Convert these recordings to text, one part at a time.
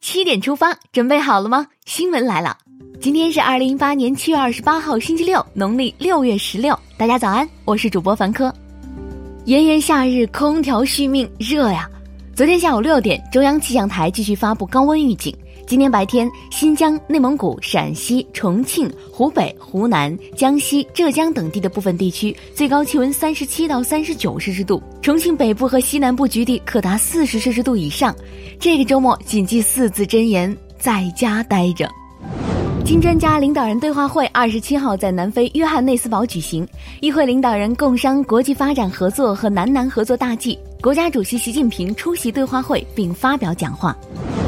七点出发，准备好了吗？新闻来了，今天是二零一八年七月二十八号，星期六，农历六月十六。大家早安，我是主播凡科。炎炎夏日，空调续命，热呀！昨天下午六点，中央气象台继续发布高温预警。今天白天，新疆、内蒙古、陕西、重庆、湖北、湖南、江西、浙江等地的部分地区最高气温三十七到三十九摄氏度，重庆北部和西南部局地可达四十摄氏度以上。这个周末谨记四字真言：在家待着。金专家领导人对话会二十七号在南非约翰内斯堡举行，议会领导人共商国际发展合作和南南合作大计。国家主席习近平出席对话会并发表讲话。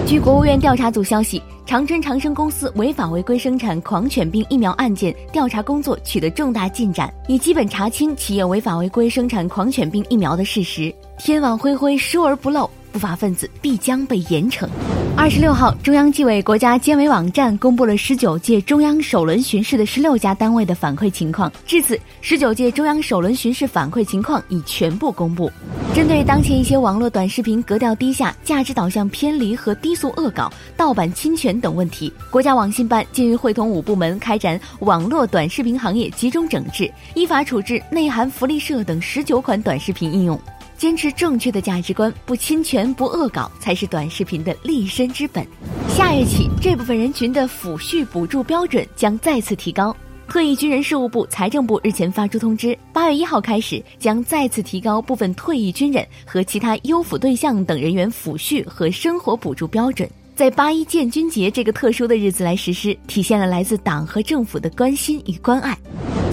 据国务院调查组消息，长春长生公司违法违规生产狂犬病疫苗案件调查工作取得重大进展，已基本查清企业违法违规生产狂犬病疫苗的事实。天网恢恢，疏而不漏，不法分子必将被严惩。二十六号，中央纪委国家监委网站公布了十九届中央首轮巡视的十六家单位的反馈情况。至此，十九届中央首轮巡视反馈情况已全部公布。针对当前一些网络短视频格调低下、价值导向偏离和低俗恶搞、盗版侵权等问题，国家网信办近日会同五部门开展网络短视频行业集中整治，依法处置内涵福利社等十九款短视频应用。坚持正确的价值观，不侵权不恶搞，才是短视频的立身之本。下月起，这部分人群的抚恤补助标准将再次提高。特役军人事务部、财政部日前发出通知，八月一号开始将再次提高部分退役军人和其他优抚对象等人员抚恤和生活补助标准。在八一建军节这个特殊的日子来实施，体现了来自党和政府的关心与关爱。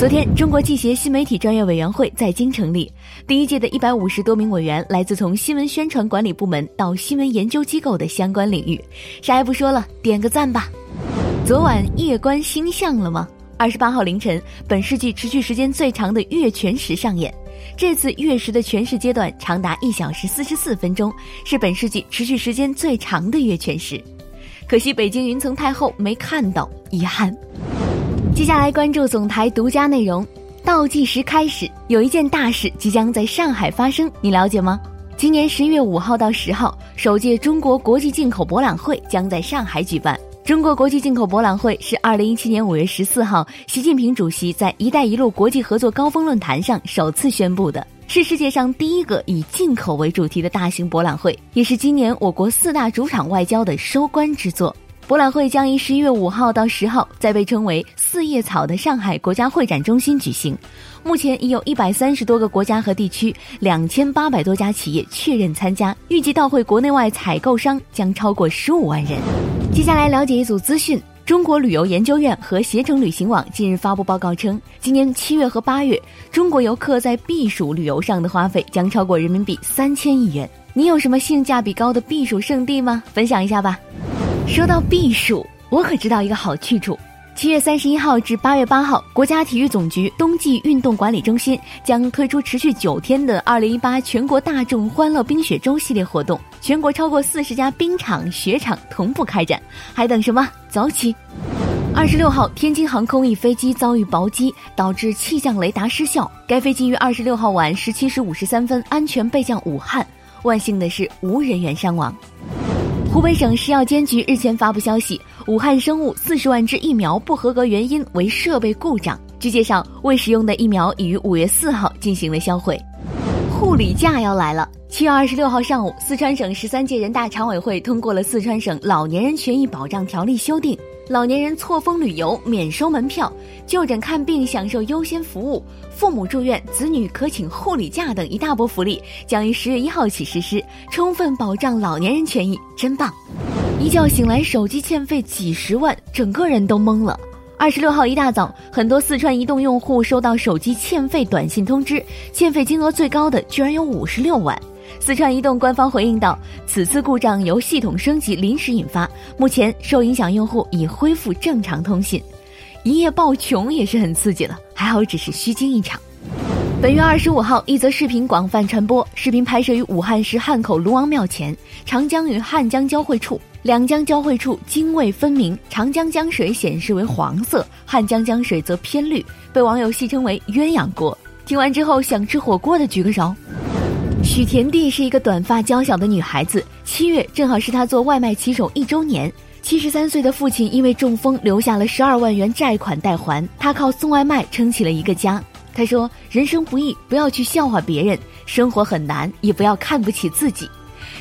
昨天，中国记协新媒体专业委员会在京成立，第一届的一百五十多名委员来自从新闻宣传管理部门到新闻研究机构的相关领域。啥也不说了，点个赞吧。昨晚夜观星象了吗？二十八号凌晨，本世纪持续时间最长的月全食上演。这次月食的全食阶段长达一小时四十四分钟，是本世纪持续时间最长的月全食。可惜北京云层太厚，没看到，遗憾。接下来关注总台独家内容，倒计时开始，有一件大事即将在上海发生，你了解吗？今年十一月五号到十号，首届中国国际进口博览会将在上海举办。中国国际进口博览会是二零一七年五月十四号，习近平主席在“一带一路”国际合作高峰论坛上首次宣布的，是世界上第一个以进口为主题的大型博览会，也是今年我国四大主场外交的收官之作。博览会将于十一月五号到十号在被称为“四叶草”的上海国家会展中心举行。目前已有一百三十多个国家和地区，两千八百多家企业确认参加，预计到会国内外采购商将超过十五万人。接下来了解一组资讯：中国旅游研究院和携程旅行网近日发布报告称，今年七月和八月，中国游客在避暑旅游上的花费将超过人民币三千亿元。你有什么性价比高的避暑胜地吗？分享一下吧。说到避暑，我可知道一个好去处。七月三十一号至八月八号，国家体育总局冬季运动管理中心将推出持续九天的二零一八全国大众欢乐冰雪周系列活动，全国超过四十家冰场、雪场同步开展，还等什么？走起！二十六号，天津航空一飞机遭遇雹击，导致气象雷达失效，该飞机于二十六号晚十七时五十三分安全备降武汉，万幸的是无人员伤亡。湖北省食药监局日前发布消息，武汉生物四十万只疫苗不合格原因为设备故障。据介绍，未使用的疫苗已于五月四号进行了销毁。护理假要来了，七月二十六号上午，四川省十三届人大常委会通过了《四川省老年人权益保障条例》修订。老年人错峰旅游免收门票，就诊看病享受优先服务，父母住院子女可请护理假等一大波福利将于十月一号起实施，充分保障老年人权益，真棒！一觉醒来手机欠费几十万，整个人都懵了。二十六号一大早，很多四川移动用户收到手机欠费短信通知，欠费金额最高的居然有五十六万。四川移动官方回应道：“此次故障由系统升级临时引发，目前受影响用户已恢复正常通信。一夜暴穷也是很刺激了，还好只是虚惊一场。”本月二十五号，一则视频广泛传播，视频拍摄于武汉市汉口卢王庙前，长江与汉江交汇处，两江交汇处泾渭分明，长江江水显示为黄色，汉江江水则偏绿，被网友戏称为“鸳鸯锅”。听完之后，想吃火锅的举个手。许田地是一个短发娇小的女孩子，七月正好是她做外卖骑手一周年。七十三岁的父亲因为中风留下了十二万元债款待还，她靠送外卖撑起了一个家。他说：“人生不易，不要去笑话别人；生活很难，也不要看不起自己。”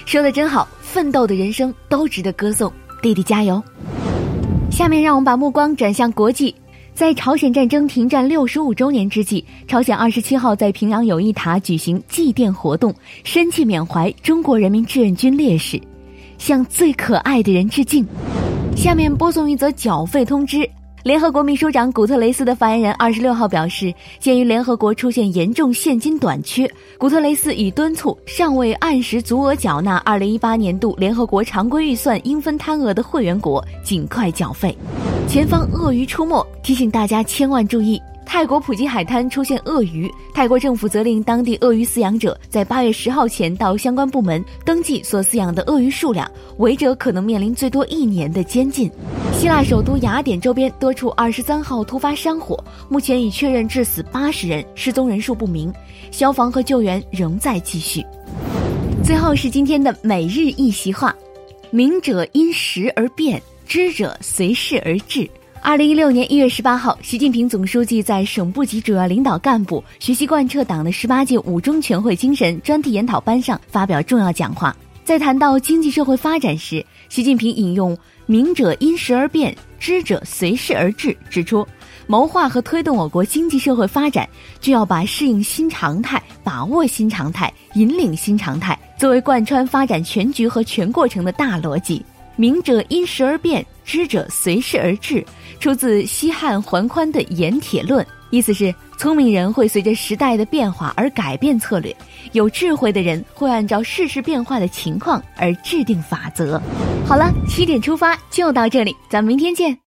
说的真好，奋斗的人生都值得歌颂。弟弟加油！下面让我们把目光转向国际。在朝鲜战争停战六十五周年之际，朝鲜二十七号在平壤友谊塔举行祭奠活动，深切缅怀中国人民志愿军烈士，向最可爱的人致敬。下面播送一则缴费通知。联合国秘书长古特雷斯的发言人二十六号表示，鉴于联合国出现严重现金短缺，古特雷斯已敦促尚未按时足额缴纳二零一八年度联合国常规预算应分摊额的会员国尽快缴费。前方鳄鱼出没，提醒大家千万注意。泰国普吉海滩出现鳄鱼，泰国政府责令当地鳄鱼饲养者在八月十号前到相关部门登记所饲养的鳄鱼数量，违者可能面临最多一年的监禁。希腊首都雅典周边多处二十三号突发山火，目前已确认致死八十人，失踪人数不明，消防和救援仍在继续。最后是今天的每日一席话：明者因时而变，知者随事而治。二零一六年一月十八号，习近平总书记在省部级主要领导干部学习贯彻党的十八届五中全会精神专题研讨班上发表重要讲话。在谈到经济社会发展时，习近平引用“明者因时而变，知者随事而治”，指出，谋划和推动我国经济社会发展，就要把适应新常态、把握新常态、引领新常态作为贯穿发展全局和全过程的大逻辑。明者因时而变，知者随事而至，出自西汉桓宽的《盐铁论》，意思是聪明人会随着时代的变化而改变策略，有智慧的人会按照世事变化的情况而制定法则。好了，七点出发就到这里，咱们明天见。